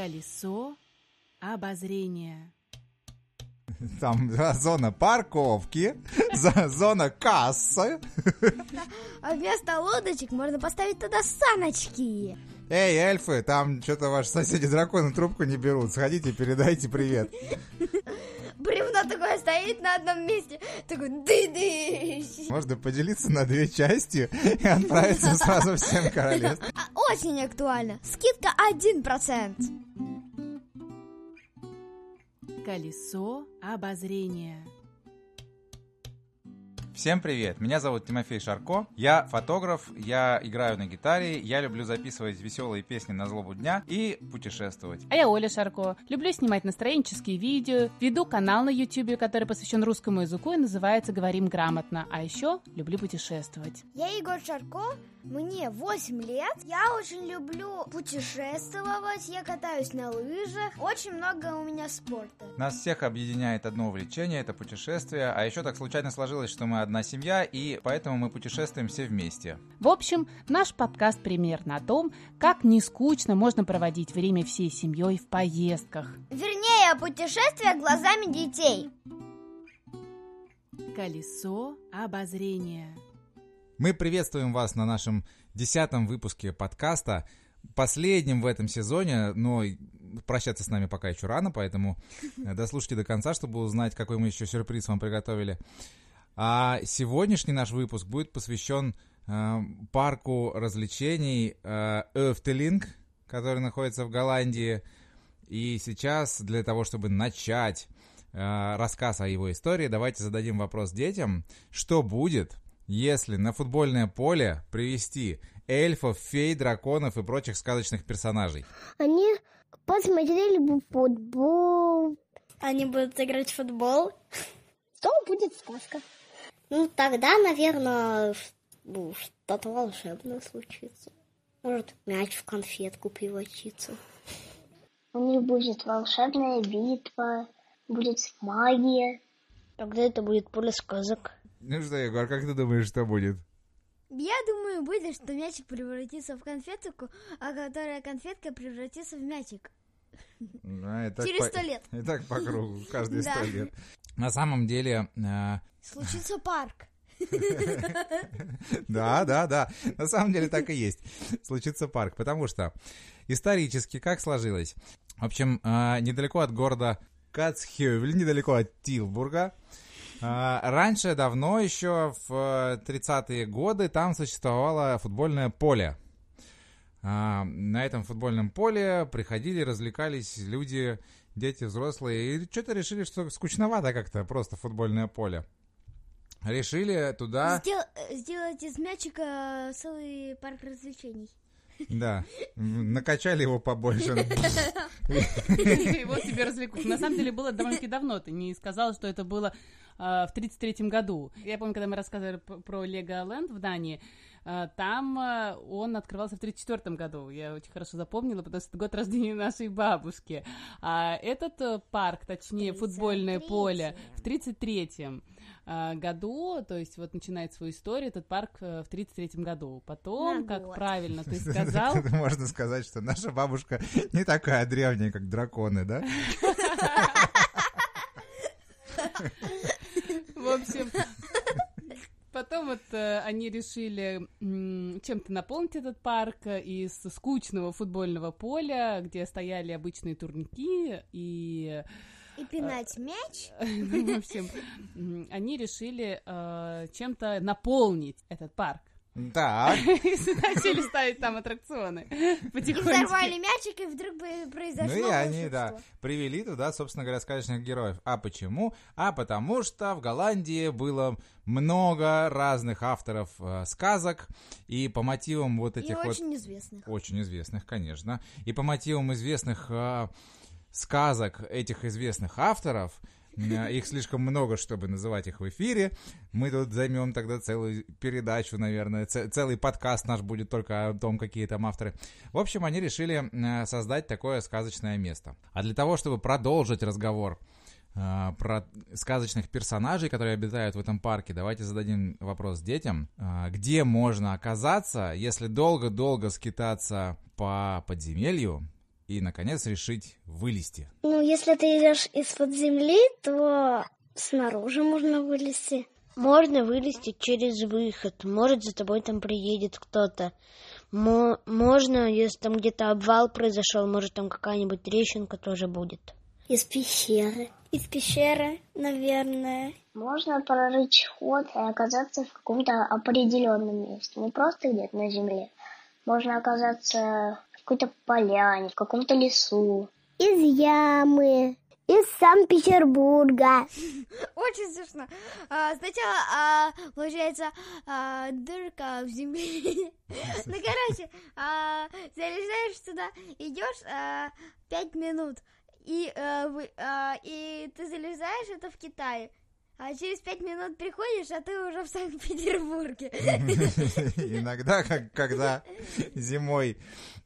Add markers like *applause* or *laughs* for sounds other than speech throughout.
Колесо обозрения. Там да, зона парковки, зона кассы. А вместо лодочек можно поставить туда саночки. Эй, эльфы, там что-то ваши соседи драконы трубку не берут. Сходите, передайте привет. Бревно такое стоит на одном месте. Такой ды-ды. Можно поделиться на две части и отправиться сразу всем королевствам. А, Очень актуально. Скидка 1%. Колесо обозрения. Всем привет, меня зовут Тимофей Шарко, я фотограф, я играю на гитаре, я люблю записывать веселые песни на злобу дня и путешествовать. А я Оля Шарко. Люблю снимать настроенческие видео, веду канал на YouTube, который посвящен русскому языку и называется «Говорим грамотно». А еще люблю путешествовать. Я Егор Шарко, мне 8 лет. Я очень люблю путешествовать, я катаюсь на лыжах. Очень много у меня спорта. Нас всех объединяет одно увлечение, это путешествие, а еще так случайно сложилось, что мы одна семья, и поэтому мы путешествуем все вместе. В общем, наш подкаст примерно о том, как не скучно можно проводить время всей семьей в поездках. Вернее, путешествия глазами детей. Колесо обозрения. Мы приветствуем вас на нашем десятом выпуске подкаста, последнем в этом сезоне, но прощаться с нами пока еще рано, поэтому э, дослушайте до конца, чтобы узнать, какой мы еще сюрприз вам приготовили. А сегодняшний наш выпуск будет посвящен э, парку развлечений э, который находится в Голландии. И сейчас для того, чтобы начать э, рассказ о его истории, давайте зададим вопрос детям, что будет, если на футбольное поле привести эльфов, фей, драконов и прочих сказочных персонажей. Они посмотрели бы футбол. Они будут играть в футбол. То будет сказка. Ну, тогда, наверное, ну, что-то волшебное случится. Может, мяч в конфетку превратится. У них будет волшебная битва, будет магия. Тогда это будет поле сказок. Ну что, Егор, как ты думаешь, что будет? Я думаю, будет, что мячик превратится в конфетку, а которая конфетка превратится в мячик. А, и так Через по- сто лет. И так по кругу, каждые *laughs* сто Да. лет. На самом деле, э, Случится парк. *laughs* да, да, да, на самом деле так и есть. Случится парк, потому что исторически как сложилось? В общем, э, недалеко от города Кацхевель, недалеко от Тилбурга, э, раньше, давно еще, в э, 30-е годы, там существовало футбольное поле. А, на этом футбольном поле приходили, развлекались люди, дети, взрослые, и что-то решили, что скучновато как-то просто футбольное поле. Решили туда, Сдел- э, сделать из мячика целый парк развлечений. да, накачали его побольше. *laughs* И вот тебе развлекуха. На самом деле было довольно-таки давно. Ты не сказала, что это было а, в 33-м году. Я помню, когда мы рассказывали про Леголенд в Дании, там он открывался в 34-м году. Я очень хорошо запомнила, потому что это год рождения нашей бабушки. А этот э, парк, точнее, футбольное поле, в 33-м а, году, то есть вот начинает свою историю этот парк э, в 33-м году. Потом, На как год. правильно ты *laughs* сказал, Можно сказать, что наша бабушка не такая древняя, как драконы, да? В общем, потом вот э, они решили м, чем-то наполнить этот парк э, из скучного футбольного поля, где стояли обычные турники, и, И пинать мяч. *laughs* ну, в общем, они решили э, чем-то наполнить этот парк. Так, *laughs* И начали ставить там аттракционы И потихоньку. взорвали мячик, и вдруг бы произошло ну и они, да, привели туда, собственно говоря, сказочных героев. А почему? А потому что в Голландии было много разных авторов э, сказок, и по мотивам вот И этих вот... очень известных. Очень известных, конечно. И по мотивам известных э, сказок этих известных авторов, э, их слишком много, чтобы называть их в эфире. Мы тут займем тогда целую передачу, наверное, целый подкаст наш будет только о том, какие там авторы. В общем, они решили э, создать такое сказочное место. А для того, чтобы продолжить разговор э, про сказочных персонажей, которые обитают в этом парке, давайте зададим вопрос детям. Где можно оказаться, если долго-долго скитаться по подземелью и, наконец, решить вылезти. Ну, если ты идешь из-под земли, то снаружи можно вылезти. Можно вылезти через выход. Может, за тобой там приедет кто-то. Мо- можно, если там где-то обвал произошел, может, там какая-нибудь трещинка тоже будет. Из пещеры. Из пещеры, наверное. Можно прорыть ход и оказаться в каком-то определенном месте. Не просто где-то на земле. Можно оказаться какой-то поляне, в каком-то лесу. Из ямы. Из Санкт-Петербурга. *laughs* Очень смешно. А, сначала, а, получается, а, дырка в земле. *laughs* Ну, короче, а, залезаешь туда, идешь а, пять минут, и, а, вы- а, и ты залезаешь, это в Китае. А через пять минут приходишь, а ты уже в Санкт-Петербурге. *laughs* Иногда, как, когда зимой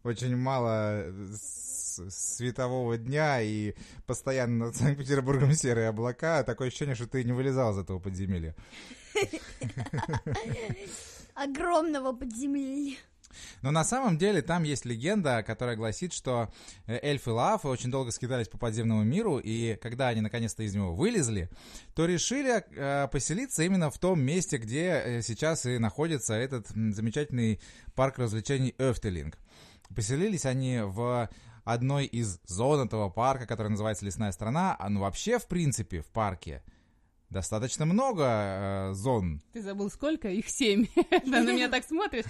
очень мало с- светового дня и постоянно *laughs* над Санкт-Петербургом серые облака, такое ощущение, что ты не вылезал из этого подземелья. *laughs* Огромного подземелья. Но на самом деле там есть легенда, которая гласит, что э, эльфы Лафы очень долго скитались по подземному миру, и когда они наконец-то из него вылезли, то решили э, поселиться именно в том месте, где э, сейчас и находится этот замечательный парк развлечений Эфтелинг. Поселились они в одной из зон этого парка, которая называется Лесная страна. А ну вообще, в принципе, в парке достаточно много э, зон. Ты забыл сколько? Их семь. *laughs* Ты на меня так смотришь.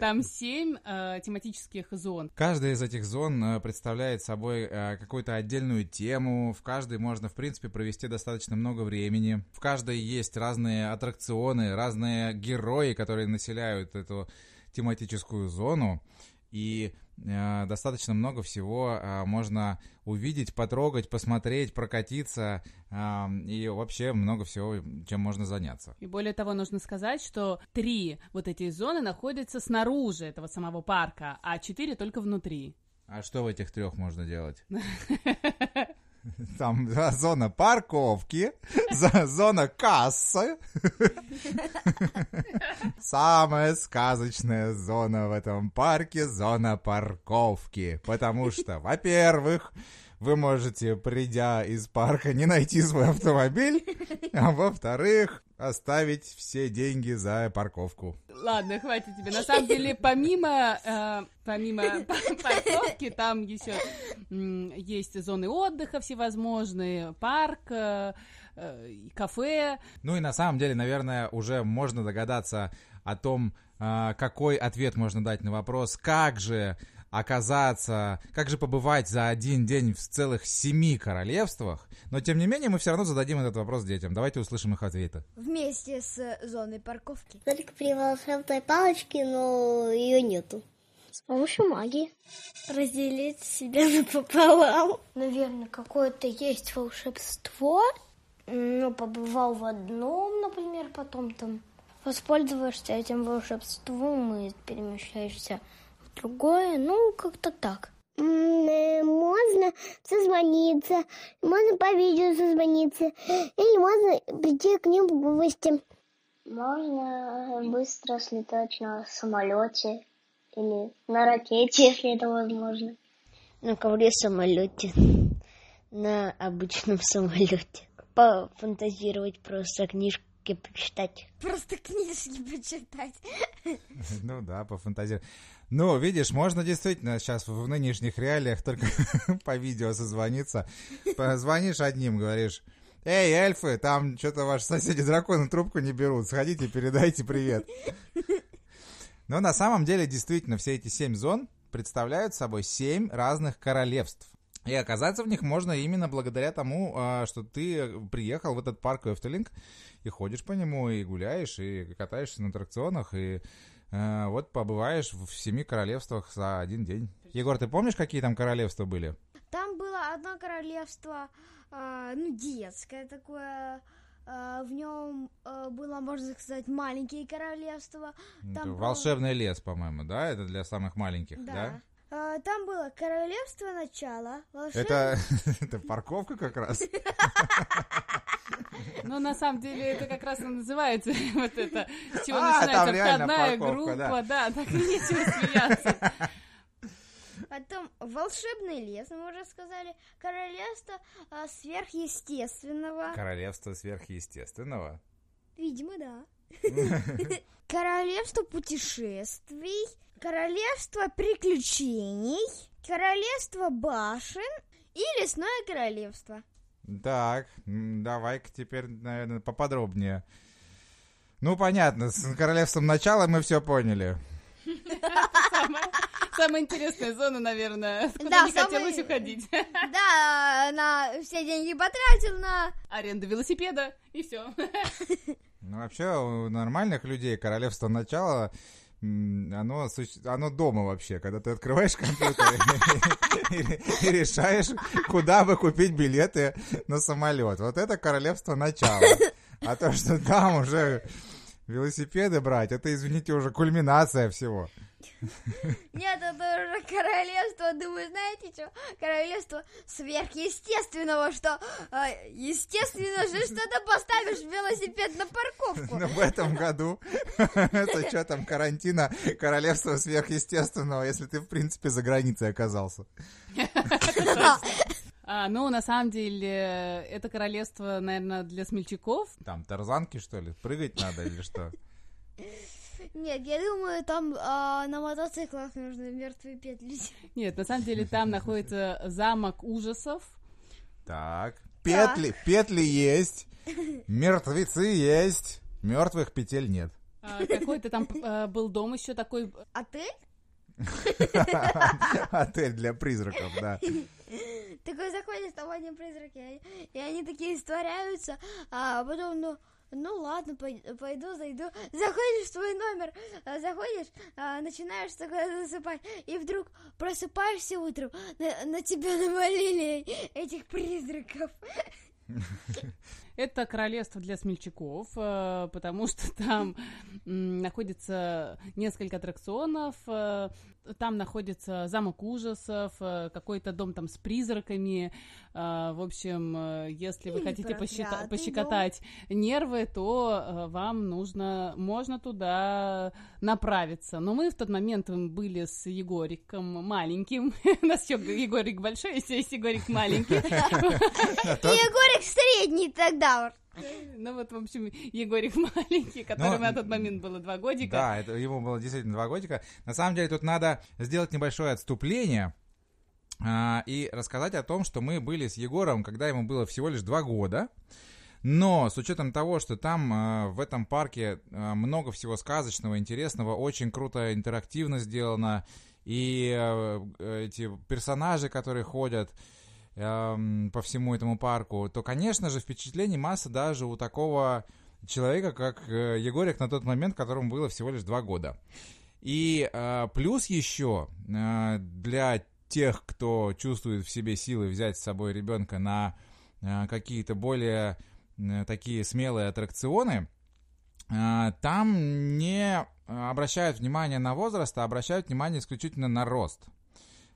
Там семь э, тематических зон. Каждая из этих зон э, представляет собой э, какую-то отдельную тему. В каждой можно, в принципе, провести достаточно много времени. В каждой есть разные аттракционы, разные герои, которые населяют эту тематическую зону. И э, достаточно много всего э, можно увидеть, потрогать, посмотреть, прокатиться. э, и вообще много всего, чем можно заняться. И более того, нужно сказать, что три вот эти зоны находятся снаружи этого самого парка, а четыре только внутри. А что в этих трех можно делать? *laughs* *laughs* Там да, зона парковки, зона кассы. *laughs* Самая сказочная зона в этом парке — зона парковки. Потому что, во-первых, вы можете, придя из парка, не найти свой автомобиль, *laughs* а во-вторых, оставить все деньги за парковку. Ладно, хватит тебе. На самом деле, помимо, э, помимо *laughs* па- парковки, там еще м, есть зоны отдыха всевозможные, парк, э, э, кафе. Ну и на самом деле, наверное, уже можно догадаться о том, а, какой ответ можно дать на вопрос, как же оказаться, как же побывать за один день в целых семи королевствах. Но тем не менее мы все равно зададим этот вопрос детям. Давайте услышим их ответы. Вместе с зоной парковки. Только при волшебной палочке, но ее нету. С помощью магии. Разделить себя напополам. Наверное, какое-то есть волшебство. Ну, побывал в одном, например, потом там воспользуешься этим волшебством и перемещаешься другое. Ну, как-то так. Э, Можно созвониться, можно по видео созвониться, или можно прийти к ним в гости. Можно быстро слетать на самолете или на ракете, *laughs* если это возможно. На ковре самолете. На обычном *laughs* самолете. Пофантазировать просто книжки почитать. Просто книжки почитать. *laughs* Ну да, пофантазировать. Ну, видишь, можно действительно сейчас в нынешних реалиях только *laughs* по видео созвониться. Позвонишь одним, говоришь, «Эй, эльфы, там что-то ваши соседи драконы трубку не берут, сходите, передайте привет». *laughs* Но на самом деле, действительно, все эти семь зон представляют собой семь разных королевств. И оказаться в них можно именно благодаря тому, а, что ты приехал в этот парк Эфтелинг и ходишь по нему, и гуляешь, и катаешься на аттракционах, и э, вот побываешь в семи королевствах за один день. Егор, ты помнишь, какие там королевства были? Там было одно королевство, а, ну, детское такое. а, в нем а, было, можно сказать, маленькие королевства. Там был- волшебный лес, по-моему, да? Это для самых маленьких, да? Да. А, там было королевство начала, волшебное... Это, *laughs* это парковка как раз. *laughs* Но на самом деле это как раз и называется *laughs* вот это, с чего А, начинается входная группа, да. так и нечего смеяться. Потом волшебный лес, мы уже сказали. Королевство а, сверхъестественного. Королевство сверхъестественного? Видимо, да. Королевство путешествий. Королевство приключений. Королевство башен и лесное королевство. Так, давай-ка теперь, наверное, поподробнее. Ну, понятно, с королевством начала мы все поняли. *laughs* Самая интересная зона, наверное, куда не хотелось уходить. *laughs* Да, на все деньги потратил на... Аренду велосипеда, и все. *laughs* Ну, вообще, у нормальных людей королевство начала оно, оно дома вообще, когда ты открываешь компьютер *laughs* и решаешь, куда бы купить билеты на самолет. Вот это королевство начала. А то, что там уже велосипеды брать, это, извините, уже кульминация всего. Нет, это уже королевство, думаю, знаете что? Королевство сверхъестественного, что э, естественно же, что ты поставишь велосипед на парковку. Но в этом году, *laughs* с учетом карантина, королевство сверхъестественного, если ты, в принципе, за границей оказался. А, ну, на самом деле, это королевство, наверное, для смельчаков. Там тарзанки, что ли? Прыгать надо или что? Нет, я думаю, там а, на мотоциклах нужно мертвые петли. *laughs* Нет, на самом деле там находится замок ужасов. Так, петли, петли есть, мертвецы есть, мертвых петель нет. А, какой-то там а, был дом еще такой. Отель? *laughs* Отель для призраков, да. Такой заходишь, там одни призраки, и они такие створяются, а потом, ну, ну ладно, пойду, зайду. Заходишь в свой номер, а, заходишь, а, начинаешь засыпать, и вдруг просыпаешься утром, на, на тебя навалили этих призраков. *laughs* Это королевство для смельчаков, э, потому что *laughs* там находится несколько аттракционов, э, там находится замок ужасов, э, какой-то дом там с призраками. В общем, если вы хотите посчита- пощекотать нервы, то вам нужно, можно туда направиться. Но мы в тот момент были с Егориком маленьким. *laughs* У нас еще Егорик большой, есть Егорик маленький. Егорик средний тогда. Ну вот, в общем, Егорик *laughs* маленький, которому на тот момент было два годика. Да, это, ему было действительно два годика. На самом деле тут надо сделать небольшое отступление а, и рассказать о том, что мы были с Егором, когда ему было всего лишь два года. Но с учетом того, что там э, в этом парке э, много всего сказочного, интересного, очень круто интерактивно сделано, и э, эти персонажи, которые ходят, эм, по всему этому парку, то, конечно же, впечатлений масса даже у такого человека, как э, Егорик на тот момент, которому было всего лишь два года. И э, плюс еще э, для тех, кто чувствует в себе силы взять с собой ребенка на какие-то более такие смелые аттракционы, там не обращают внимание на возраст, а обращают внимание исключительно на рост.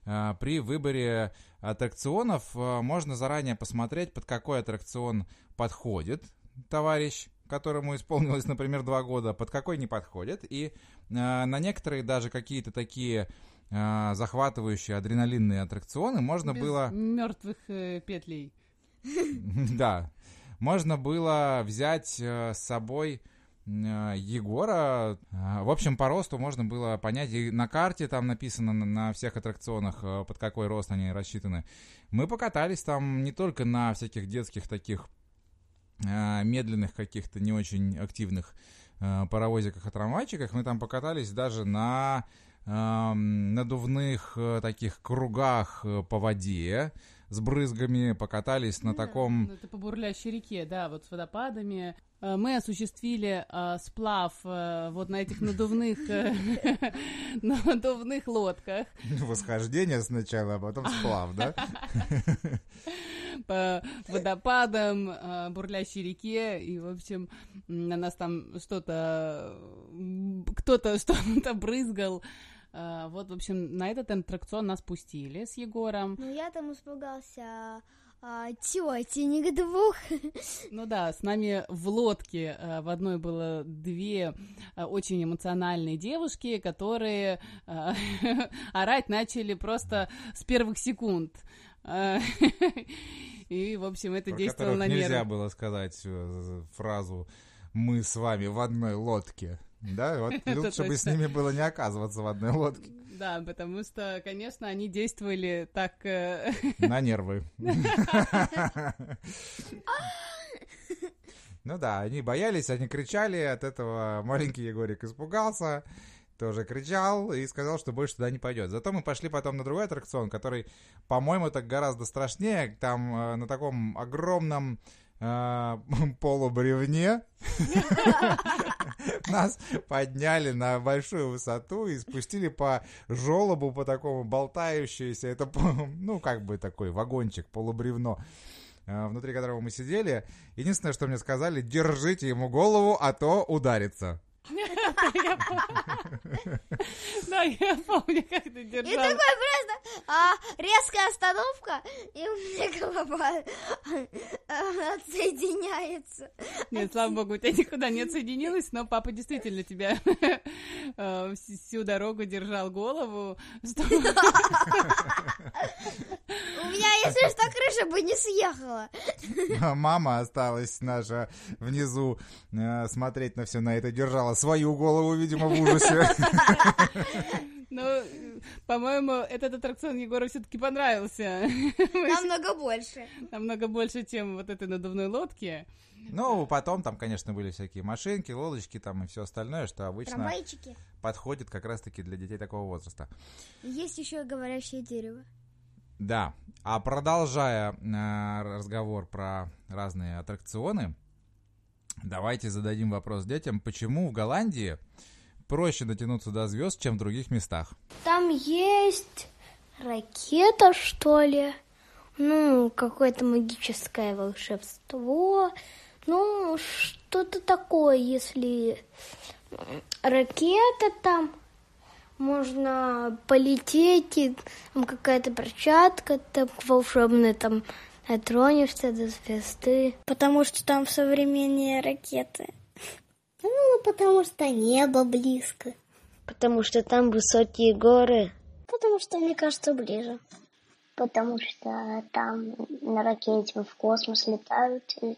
При выборе аттракционов э, можно заранее посмотреть, под какой аттракцион подходит товарищ, которому исполнилось, например, два года, под какой не подходит. И э, на некоторые даже какие-то такие захватывающие адреналинные аттракционы можно Без было... мертвых э, петлей. *laughs* Да. Можно было взять с собой Э, Егора. Э, в общем, по росту можно было понять, и на карте там написано на всех аттракционах, э, под какой рост они рассчитаны. Мы покатались там не только на всяких детских таких медленных каких-то не очень активных паровозиках и трамвайчиках, мы там покатались даже на надувных таких кругах по воде, с брызгами, покатались на таком... Это по бурлящей реке, да, вот с водопадами. Э, мы осуществили э, сплав э, вот на этих надувных, э, *laughs* надувных лодках. Восхождение сначала, а потом сплав, да? По водопадам, э, бурлящей реке, и, в общем, на нас там что-то, кто-то *laughs* что-то брызгал, А, вот, в общем, на этот аттракцион нас пустили с Егором. Ну, я там испугался а, тетенек двух. *laughs* Ну да, с нами в лодке а, в одной было две а, очень эмоциональные девушки, которые а, *laughs* орать начали просто с первых секунд. *laughs* И, в общем, это Про действовало на нельзя нервы. было сказать э, фразу «мы с вами в одной лодке». Да, вот лучше чтобы с ними было не оказываться в одной лодке. Да, потому что, конечно, они действовали так... э, *laughs* На нервы. *laughs* Ну да, они боялись, они кричали, от этого маленький Егорик испугался, тоже кричал и сказал, что больше туда не пойдет. Зато мы пошли потом на другой аттракцион, который, по-моему, так гораздо страшнее. Там э, на таком огромном полубревне нас подняли на большую высоту и спустили по желобу, по такому болтающемуся. Это, ну, как бы такой вагончик, полубревно э, внутри которого мы сидели. Единственное, что мне сказали, держите ему голову, а то ударится. Да, я помню, как ты И держал. такой просто а, резкая остановка, и у меня голова отсоединяется. Нет, слава богу, у тебя никуда не отсоединилось, но папа действительно тебя э, всю дорогу держал голову. чтобы- *laughs* У меня, если что, крыша бы не съехала. Мама осталась наша внизу э, смотреть на все на это, держала свою голову, видимо, в ужасе. Но, э, по-моему, этот аттракцион Егору все-таки понравился. Намного больше. Намного больше, чем вот этой надувной лодки. Ну, потом там, конечно, были всякие машинки, лодочки там и все остальное, что обычно Трамвайчики. подходит как раз-таки для детей такого возраста. Есть еще и говорящее дерево. Да, а продолжая э, разговор про разные аттракционы, давайте зададим вопрос детям, почему в Голландии проще дотянуться до звезд, чем в других местах? Там есть ракета, что ли? Ну, какое-то магическое волшебство. Ну, что-то такое, если ракета там, можно полететь, и там какая-то перчатка там волшебная, там дотронешься до звезды. Потому что там современнее ракеты. Ну, потому что небо близко. Потому что там высокие горы. Потому что, мне кажется, ближе. Потому что там на ракете в космос летают и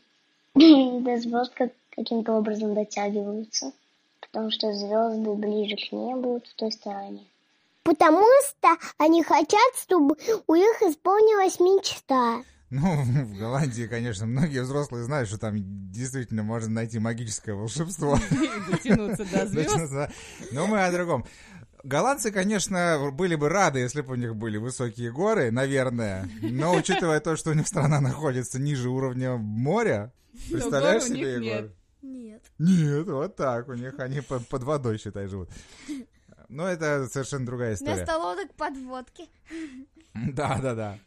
до звезд как- каким-то образом дотягиваются. Потому что звезды ближе к небу в той стороне. Потому что они хотят, чтобы у них исполнилась мечта. Ну, в Голландии, конечно, многие взрослые знают, что там действительно можно найти магическое волшебство. И *laughs* дотянуться до звезд. Но мы о другом. Голландцы, конечно, были бы рады, если бы у них были высокие горы, наверное. Но учитывая то, что у них страна находится ниже уровня моря, представляешь себе, Егор? нет. Нет. Нет, вот так. У них они под, под водой, считай, живут. Но это совершенно другая история. Вместо лодок подводки. Да, да, да.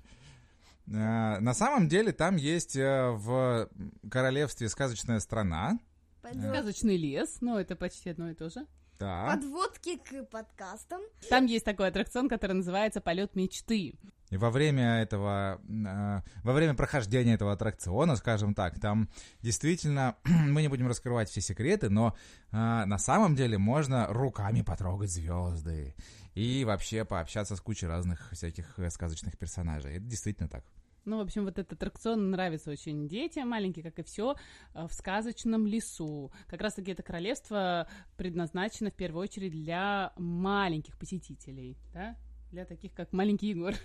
Э, На самом деле там есть э, в королевстве сказочная страна. Сказочный лес, ну, это почти одно и то же. Да. Подводки к подкастам. Там есть такой аттракцион, который называется «Полет мечты». И во время этого, э, во время прохождения этого аттракциона, скажем так, там действительно, *clears throat* мы не будем раскрывать все секреты, но э, на самом деле можно руками потрогать звезды и вообще пообщаться с кучей разных всяких э, сказочных персонажей. Это действительно так. Ну, в общем, вот этот аттракцион нравится очень детям, маленький, как и все, в сказочном лесу. Как раз-таки это королевство предназначено в первую очередь для маленьких посетителей, да? Для таких, как маленький Егор. *laughs*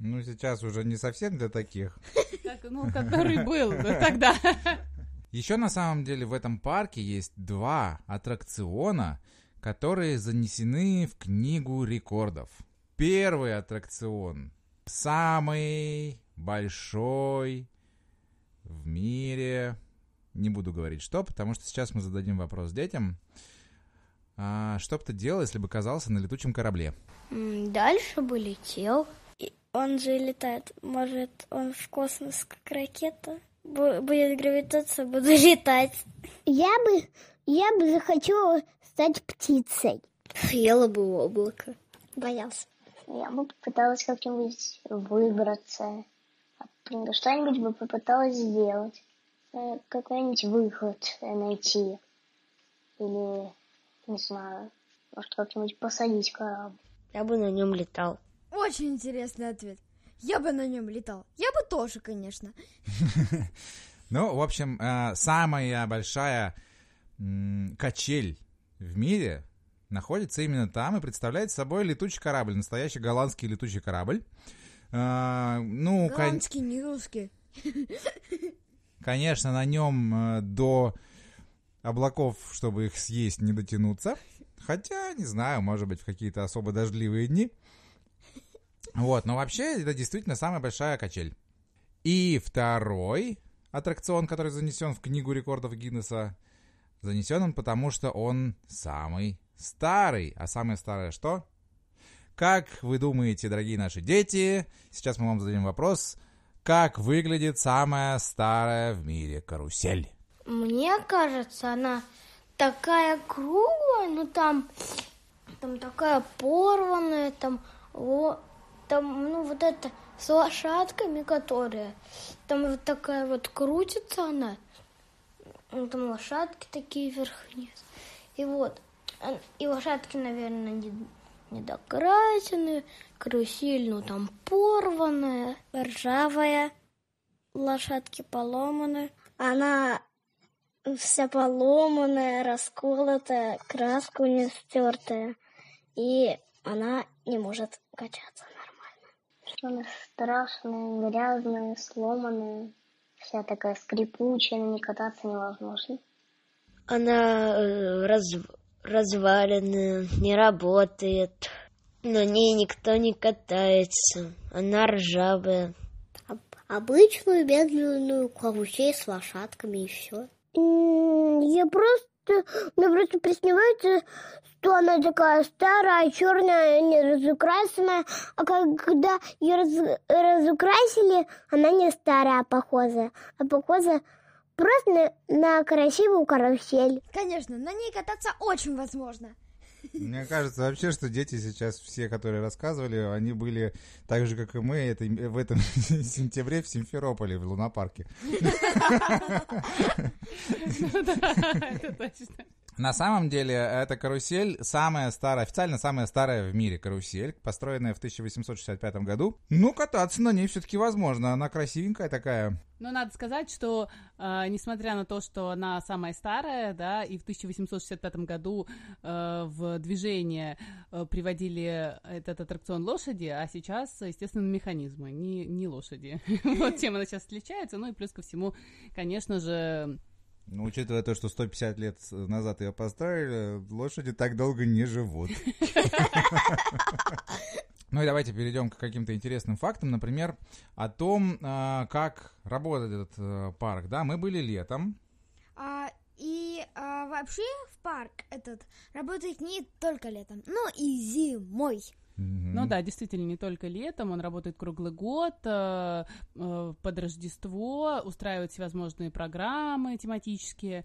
Ну, сейчас уже не совсем для таких. Как, Ну, который был тогда. Еще на самом деле в этом парке есть два аттракциона, которые занесены в книгу рекордов. Первый аттракцион самый большой в мире. Не буду говорить что, потому что сейчас мы зададим вопрос детям. А, что бы ты делал, если бы оказался на летучем корабле? Дальше бы летел. Он же летает. Может, он в космос как ракета? Бу- Будет гравитация, буду *laughs* летать. Я бы, я бы захотела стать птицей. Съела бы облако. Боялся. Я бы попыталась как-нибудь выбраться. Что-нибудь бы попыталась сделать. Э, какой-нибудь выход найти. Или, не знаю, может как-нибудь посадить корабль. Я бы на нем летал. Очень интересный ответ. Я бы на нем летал. Я бы тоже, конечно. *laughs* Ну, в общем, э, самая большая качель в мире находится именно там и представляет собой летучий корабль, настоящий голландский летучий корабль. А, ну, голландский, кон... не русский. Конечно, на нем э, до облаков, чтобы их съесть, не дотянуться. Хотя, не знаю, может быть, в какие-то особо дождливые дни. Вот, но вообще это действительно самая большая качель. И второй аттракцион, который занесен в книгу рекордов Гиннесса, занесен он потому, что он самый старый. А самое старое что? Как вы думаете, дорогие наши дети, сейчас мы вам зададим вопрос, как выглядит самая старая в мире карусель? Мне кажется, она такая круглая, но там, там такая порванная, там, о, там, ну, вот это с лошадками, которая, там вот такая вот крутится она, ну, там лошадки такие вверх-вниз. И вот, и лошадки, наверное, не, недокрасенные, карусель, ну, там порванная, ржавая, лошадки поломаны. Она вся поломанная, расколотая, краска у нее стертая, и она не может качаться нормально. Она страшная, грязная, сломанная, вся такая скрипучая, на ней кататься невозможно. Она э, раз, разваленная, не работает, на ней никто не катается, она ржавая. Обычную медленную карусель с лошадками и все. Я просто, мне просто приснивается, что она такая старая, черная, не разукрашенная, а когда ее раз, разукрасили, она не старая, а похожая, а похожа просто на, на красивую карусель. Конечно, на ней кататься очень возможно. Мне кажется вообще, что дети сейчас, все, которые рассказывали, они были так же, как и мы, это, в этом *laughs* сентябре в Симферополе, в лунопарке. На самом деле, эта карусель самая старая, официально самая старая в мире карусель, построенная в 1865 году. Ну, кататься на ней все-таки возможно, она красивенькая такая. Но надо сказать, что э, несмотря на то, что она самая старая, да, и в 1865 году э, в движение э, приводили этот аттракцион лошади, а сейчас, естественно, механизмы, не, не лошади. *laughs* вот чем она сейчас отличается. Ну и плюс ко всему, конечно же, ну, учитывая то, что 150 лет назад ее построили, лошади так долго не живут. *laughs* Ну и давайте перейдем к каким-то интересным фактам, например, о том, а, как работает этот э, парк. Да, мы были летом. А, и а, вообще в парк этот работает не только летом, но и зимой. Ну да, действительно, не только летом, он работает круглый год, э, э, под Рождество, устраивает всевозможные программы тематические,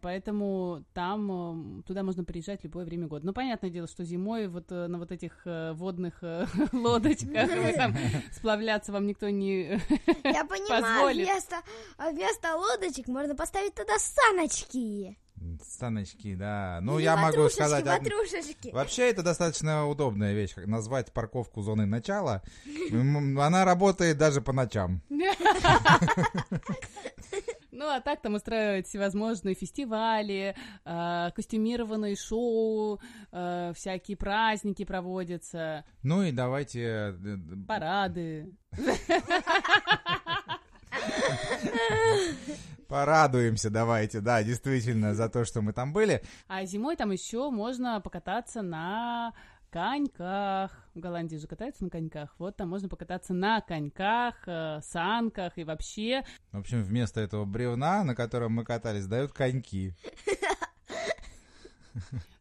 поэтому там туда можно приезжать любое время года. Ну, понятное дело, что зимой вот на вот этих водных *laughs* лодочках вы там сплавляться вам никто не *laughs* Я понимаю, вместо, вместо лодочек можно поставить туда саночки. Станочки, да. Ну, Или я могу сказать... Ватрушечки. Вообще, это достаточно удобная вещь, как назвать парковку зоны начала. Она работает даже по ночам. *laughs* Ну, а так там устраивают всевозможные фестивали, э, костюмированные шоу, э, всякие праздники проводятся. Ну и давайте... Э, Парады. Порадуемся, давайте, да, действительно, за то, что мы там были. А зимой там еще можно покататься на коньках. В Голландии же катаются на коньках. Вот там можно покататься на коньках, э, санках и вообще. В общем, вместо этого бревна, на котором мы катались, дают коньки.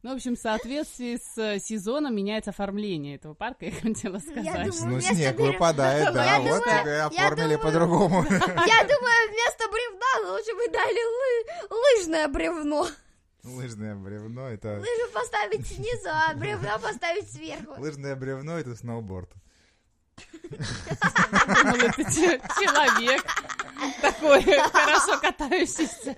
Ну, в общем, в соответствии с э, сезоном меняется оформление этого парка, *laughs* я хотела сказать. Я думаю, ну, снег берег... выпадает, да, *laughs* вот думаю, оформили по-другому. *laughs* Я думаю, вместо бревна лучше бы дали лыжное бревно. Лыжное бревно это... Лыжу поставить снизу, а бревно поставить сверху. Лыжное бревно это сноуборд. Думал, это че- человек такой хорошо катающийся.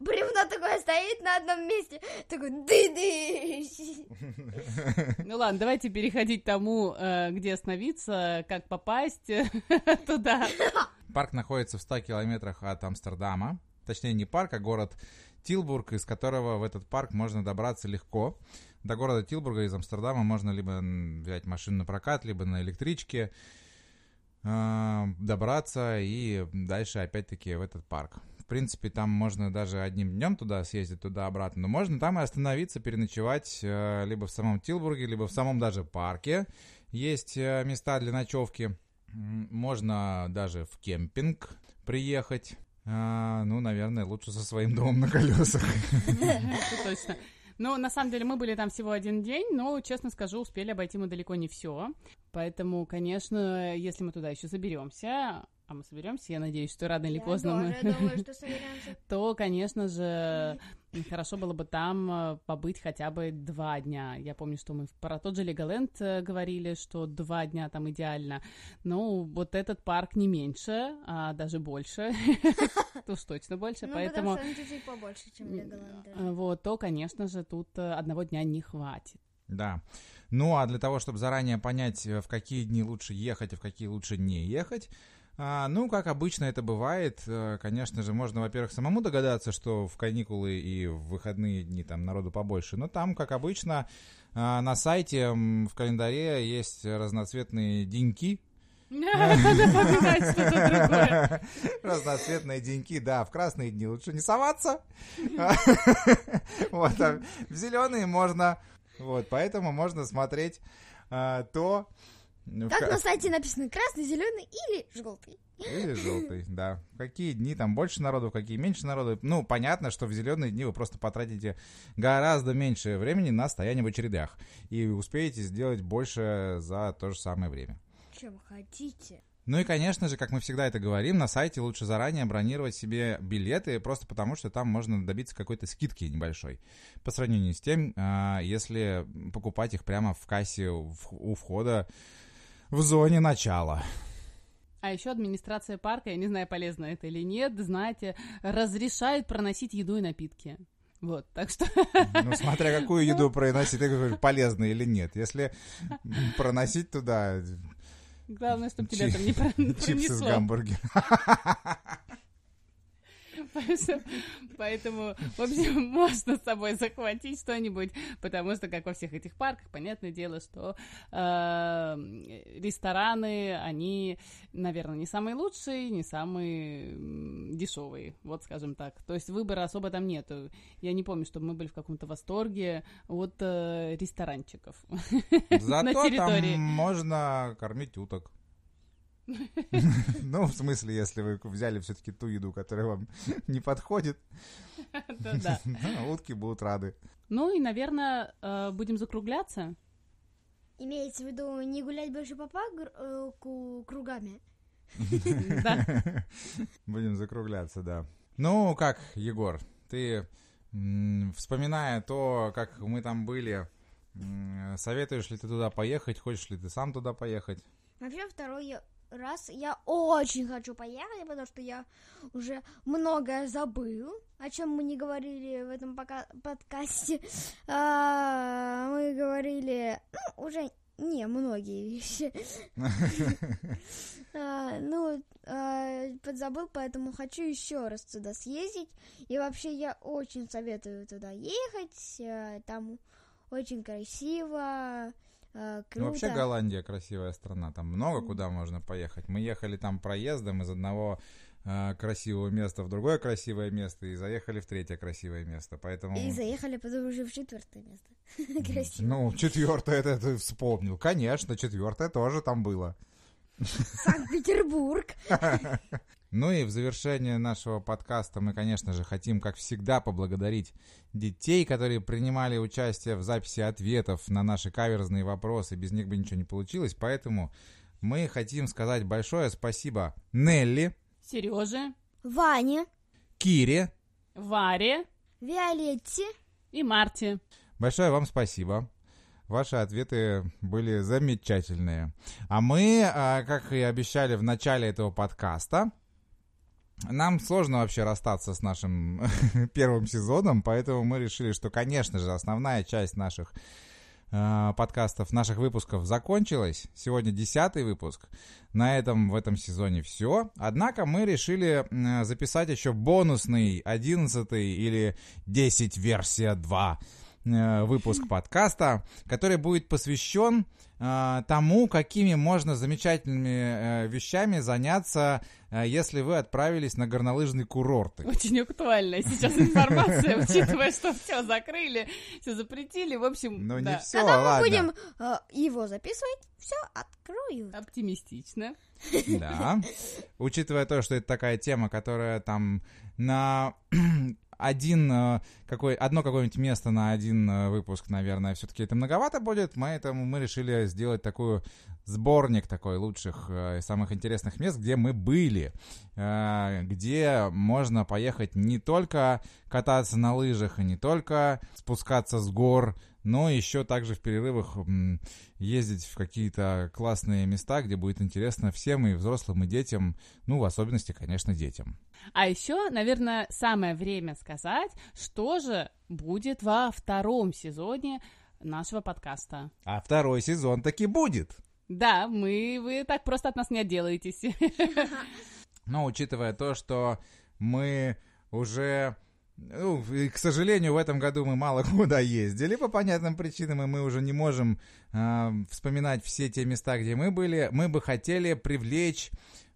Бревно такое стоит на одном месте, такой ды-ды. Ну ладно, давайте переходить к тому, э, где остановиться, как попасть *laughs* туда. Парк находится в 100 километрах от Амстердама. Точнее, не парк, а город Тилбург, из которого в этот парк можно добраться легко. До города Тилбурга из Амстердама можно либо взять машину на прокат, либо на электричке э, добраться и дальше опять-таки в этот парк. В принципе, там можно даже одним днем туда съездить, туда-обратно, но можно там и остановиться, переночевать э, либо в самом Тилбурге, либо в самом даже парке. Есть э, места для ночевки. Можно даже в кемпинг приехать. А, ну, наверное, лучше со своим домом на колесах. Точно. Ну, на самом деле, мы были там всего один день, но, честно скажу, успели обойти мы далеко не все. Поэтому, конечно, если мы туда еще заберемся, а мы соберемся, я надеюсь, что рано или Я поздно мы... тоже думаю, что *laughs* соберемся. то, конечно же, хорошо было бы там э, побыть хотя бы два дня. Я помню, что мы про тот же Леголенд э, говорили, что два дня там идеально. Ну, вот этот парк не меньше, а даже больше. То *laughs* уж точно больше, Ну, поэтому... потому что он чуть-чуть побольше, чем Леголанд. даже. э, Вот, то, конечно же, тут одного дня не хватит. Да. Ну, а для того, чтобы заранее понять, в какие дни лучше ехать, а в какие лучше не ехать, а, ну, как обычно это бывает, э, конечно же, можно, во-первых, самому догадаться, что в каникулы и в выходные дни там народу побольше, но там, как обычно, а, на сайте в календаре есть разноцветные деньки. *laughs* *laughs* Разноцветные деньки, да, в красные дни лучше не соваться. *laughs* Вот, а в зеленые можно. Вот, поэтому можно смотреть а, то... в Как ка- на сайте написано, красный, зеленый или желтый. Или *laughs* желтый, да. В какие дни там больше народу, в какие меньше народу. Ну, понятно, что в зеленые дни вы просто потратите гораздо меньше времени на стояние в очередях. И успеете сделать больше за то же самое время. Чем хотите. Ну и, конечно же, как мы всегда это говорим, на сайте лучше заранее бронировать себе билеты, просто потому что там можно добиться какой-то скидки небольшой. По сравнению с тем, а, если покупать их прямо в кассе у входа в зоне начала. А еще администрация парка, я не знаю, полезно это или нет, знаете, разрешает проносить еду и напитки. Вот, так что *laughs* Ну, смотря какую еду проносить, ты говоришь, полезно или нет. Если проносить туда главное, чтобы тебя там не про- не чипсы с пронесло. гамбургером. *laughs* Поэтому, в общем, *laughs* можно с собой захватить что-нибудь, потому что, как во всех этих парках, понятное дело, что э, рестораны, они, наверное, не самые лучшие, не самые дешевые, вот скажем так. То есть выбора особо там нету. Я не помню, чтобы мы были в каком-то восторге от э, ресторанчиков. Зато *laughs* территории. там можно кормить уток. Ну, в смысле, если вы взяли все-таки ту еду, которая вам *laughs* не подходит, *laughs* *laughs* утки будут рады. Ну и, наверное, э, будем закругляться. Имеется в виду не гулять больше по парку э, кругами. Да. Будем закругляться, да. Ну, как, Егор, ты, вспоминая то, как мы там были, советуешь ли ты туда поехать, хочешь ли ты сам туда поехать? Вообще, второй раз я очень хочу поехать, потому что я уже многое забыл, о чем мы не говорили в этом пока подкасте. А, мы говорили, ну, уже не многие вещи. *laughs* А, Ну, а, подзабыл, поэтому хочу еще раз туда съездить. И вообще я очень советую туда ехать. а, Там очень красиво, а, Ну, круто. вообще Голландия красивая страна, там много куда можно поехать. Мы ехали там проездом из одного э, красивого места в другое красивое место и заехали в третье красивое место, поэтому... И заехали потом уже в четвертое место. *laughs* Красиво. Ну, четвертое это ты вспомнил. Конечно, четвертое тоже там было. Санкт-Петербург. *laughs* Ну и в завершение нашего подкаста мы, конечно же, хотим, как всегда, поблагодарить детей, которые принимали участие в записи ответов на наши каверзные вопросы. Без них бы ничего не получилось, поэтому мы хотим сказать большое спасибо Нелли, Сереже, Ваня, Кире, Варе Виолетте. и Марте. Большое вам спасибо. Ваши ответы были замечательные. А мы, а, как и обещали в начале этого подкаста, нам сложно вообще расстаться с нашим *laughs* первым сезоном, поэтому мы решили, что, конечно же, основная часть наших э, подкастов, наших выпусков закончилась. Сегодня десятый выпуск. На этом в этом сезоне все. Однако мы решили э, записать еще бонусный одиннадцатый или 10 версия 2 э, выпуск подкаста, который будет посвящен э, тому, какими можно замечательными э, вещами заняться, э, если вы отправились на горнолыжные курорты. Очень актуальная сейчас информация, *laughs* учитывая, что все закрыли, все запретили. В общем, Ну, не все, Когда мы ладно. будем э, его записывать, все открою. оптимистично. Да. *laughs* Учитывая то, что это такая тема, которая там на один э, какой одно какое-нибудь место на один э, выпуск, наверное, все-таки это многовато будет, поэтому мы решили сделать такую сборник такой лучших э, и самых интересных мест, где мы были, где можно поехать не только кататься на лыжах и не только спускаться с гор, но еще также в перерывах ездить в какие-то классные места, где будет интересно всем и взрослым, и детям, ну, в особенности, конечно, детям. А еще, наверное, самое время сказать, что же будет во втором сезоне нашего подкаста. А второй сезон таки будет. Да, мы, вы так просто от нас не отделаетесь. *laughs* Но учитывая то, что мы уже... Ну, и, к сожалению, в этом году мы мало *laughs* куда ездили по понятным причинам, и мы уже не можем э, вспоминать все те места, где мы были. Мы бы хотели привлечь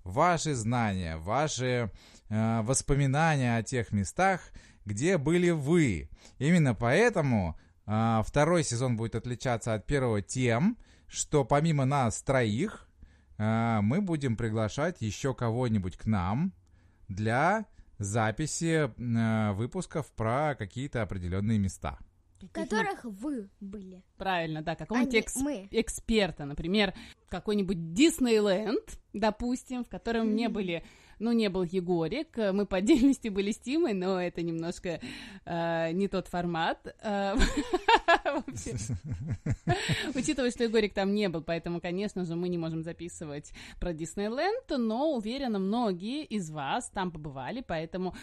ваши знания, ваши э, воспоминания о тех местах, где были вы. Именно поэтому э, второй сезон будет отличаться от первого тем, что помимо нас троих, э, мы будем приглашать еще кого-нибудь к нам для записи э, выпусков про какие-то определенные места. В которых вы были. Правильно, да, какого-нибудь А экс- мы. эксперта, например, какой-нибудь Диснейленд, допустим, в котором не были, ну, не был Егорик, э, мы по *laughs* отдельности были с Тимой, но это немножко э, не тот формат. Э. *laughs* *laughs* Учитывая, что Егорик там не был, поэтому, конечно же, мы не можем записывать про Диснейленд, но уверена, многие из вас там побывали, поэтому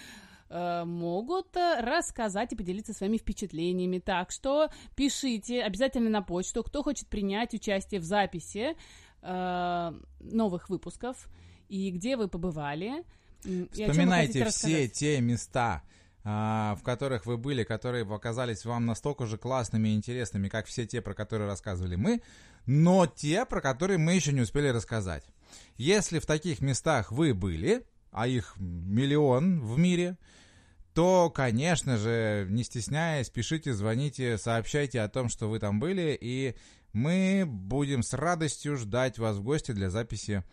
э, могут рассказать и поделиться своими впечатлениями. Так что пишите обязательно на почту, кто хочет принять участие в записи э, новых выпусков и где вы побывали. вы Вспоминайте хотите все те места, а, в которых вы были, которые показались вам настолько же классными и интересными, как все те, про которые рассказывали мы, но те, про которые мы еще не успели рассказать. Если в таких местах вы были, а их миллион в мире, то, конечно же, не стесняясь, пишите, звоните, сообщайте о том, что вы там были, и мы будем с радостью ждать вас в гости для записи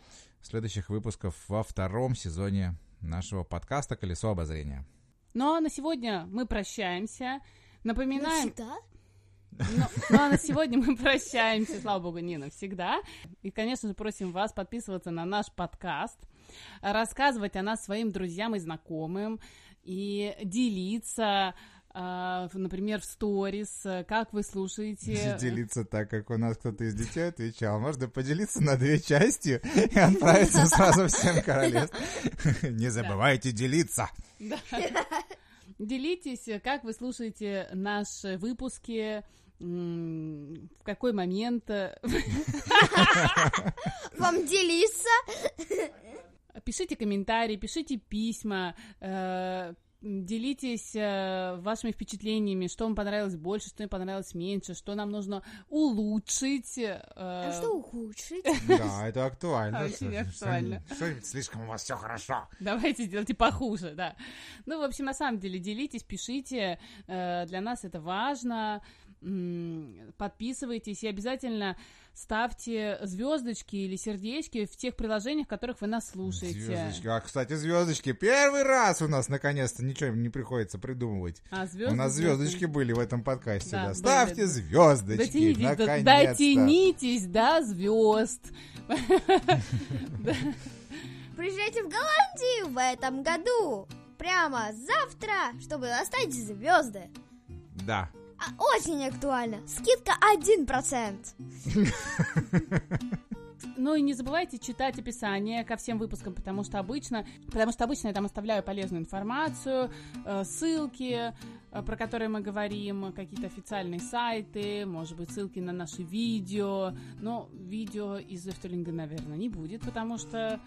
следующих выпусков во втором сезоне нашего подкаста «Колесо обозрения». Ну а на сегодня мы прощаемся. Напоминаем, Навсегда? Ну, ну, а на сегодня мы прощаемся, слава богу, не навсегда. И, конечно же, просим вас подписываться на наш подкаст, рассказывать о нас своим друзьям и знакомым, и делиться, например, в сторис, э, как вы слушаете. Делиться так, как у нас кто-то из детей отвечал. Можно поделиться на две части и отправиться сразу всем королевствам. Не забывайте делиться. Делитесь, э, как вы слушаете наши выпуски, в какой момент э, *laughs* Вам делиться? Пишите комментарии, пишите письма, э, делитесь э, вашими впечатлениями, что вам понравилось больше, что вам понравилось меньше, что нам нужно улучшить. э, А что ухудшить? *laughs* Да, это актуально. Очень актуально. Что-нибудь слишком у вас все хорошо. Давайте сделайте похуже, да. Ну, в общем, на самом деле, делитесь, пишите. э, Для нас это важно. Подписывайтесь и обязательно ставьте звездочки или сердечки в тех приложениях, в которых вы нас слушаете. Звездочки. А, кстати, звездочки. Первый раз у нас наконец-то ничего не приходится придумывать. А, У нас звездочки были в этом подкасте. Да, Да, были, Ставьте да. звездочки. Дотянитесь, до- наконец-то. дотянитесь до звезд. *laughs* Приезжайте в Голландию в этом году. прямо завтра, чтобы достать звезды. Да. А, очень актуально. Скидка 1%. Ну и не забывайте читать описание ко всем выпускам, потому что обычно, потому что обычно я там оставляю полезную информацию, э, ссылки, э, про которые мы говорим, какие-то официальные сайты, может быть, ссылки на наши видео. Но видео из Эфтелинга, наверное, не будет, потому что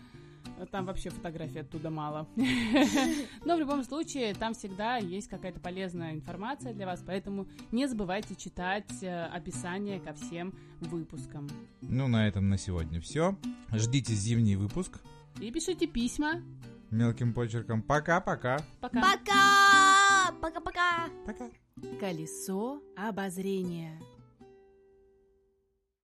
там вообще фотографий оттуда мало. *laughs* Но в любом случае, там всегда есть какая-то полезная информация для вас, поэтому не забывайте читать э, описание ко всем выпускам. Ну, на этом на сегодня все. Ждите зимний выпуск. И пишите письма. Мелким почерком. Пока-пока. Пока. Пока! Пока-пока! Пока. Колесо обозрения.